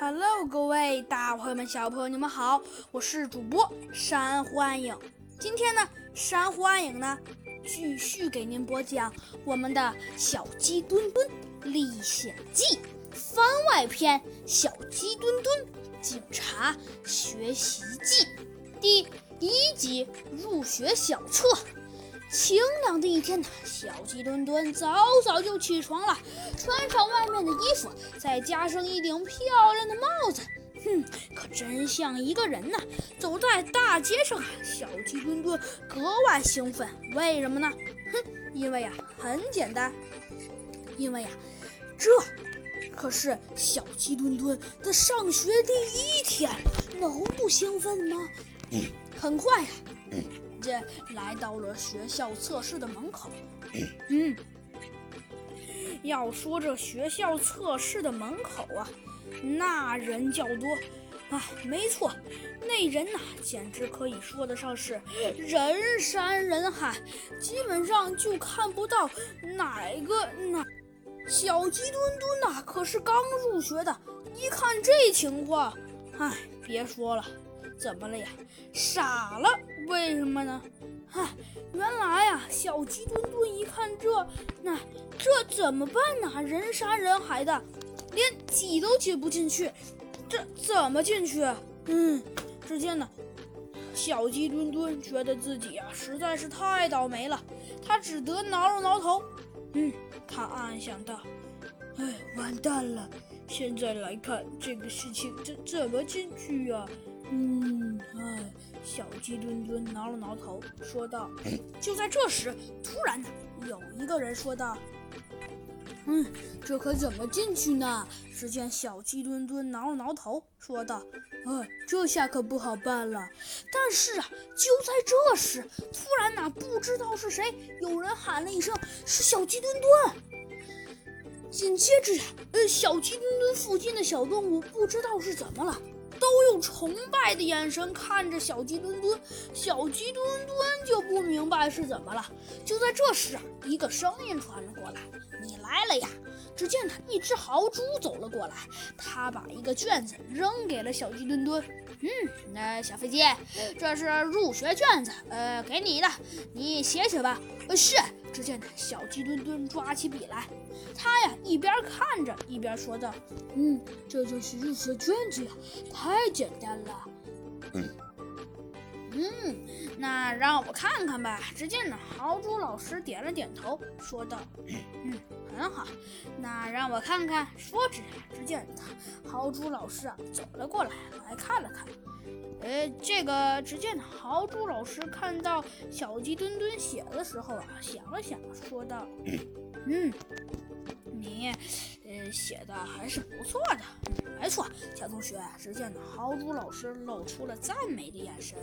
Hello，各位大朋友们、小朋友，你们好，我是主播珊瑚暗影。今天呢，珊瑚暗影呢继续给您播讲我们的《小鸡墩墩历险记》番外篇《小鸡墩墩警察学习记》第一集入学小册。晴朗的一天呢，小鸡墩墩早早就起床了，穿上外面的衣服，再加上一顶漂亮的帽子，哼，可真像一个人呢。走在大街上啊，小鸡墩墩格外兴奋。为什么呢？哼，因为呀，很简单，因为呀，这可是小鸡墩墩的上学第一天，能不兴奋吗？很快呀。这来到了学校测试的门口。嗯，要说这学校测试的门口啊，那人较多。哎，没错，那人呐，简直可以说得上是人山人海，基本上就看不到哪个那小鸡墩墩呐，可是刚入学的，一看这情况，哎，别说了。怎么了呀？傻了？为什么呢？嗨，原来呀，小鸡墩墩一看这，那这怎么办呢？人山人海的，连挤都挤不进去，这怎么进去？嗯，只见呢，小鸡墩墩觉得自己啊实在是太倒霉了，他只得挠了挠头。嗯，他暗暗想到：哎，完蛋了！现在来看这个事情，这怎么进去呀？嗯，哎，小鸡墩墩挠了挠头，说道：“就在这时，突然呢，有一个人说道：‘嗯，这可怎么进去呢？’只见小鸡墩墩挠了挠头，说道：‘哎，这下可不好办了。’但是啊，就在这时，突然呢，不知道是谁，有人喊了一声：‘是小鸡墩墩！’紧接着呀，呃，小鸡墩墩附近的小动物不知道是怎么了。”都用崇拜的眼神看着小鸡墩墩，小鸡墩墩就不明白是怎么了。就在这时啊，一个声音传了过来：“你来了呀！”只见他一只豪猪走了过来，他把一个卷子扔给了小鸡墩墩。嗯，那小飞机，这是入学卷子，呃，给你的，你写写吧。呃，是。只见小鸡墩墩抓起笔来，他呀一边看着一边说道：“嗯，这就是入学卷子呀，太简单了。”嗯，嗯，那让我看看吧。只见呢，豪猪老师点了点头，说道：“嗯，很好。那让我看看。”说着，只见他豪猪老师啊走了过来，来看了看。呃，这个只见豪猪老师看到小鸡墩墩写的时候啊，想了想，说道：“嗯，你，呃，写的还是不错的。没错，小同学。”只见豪猪老师露出了赞美的眼神。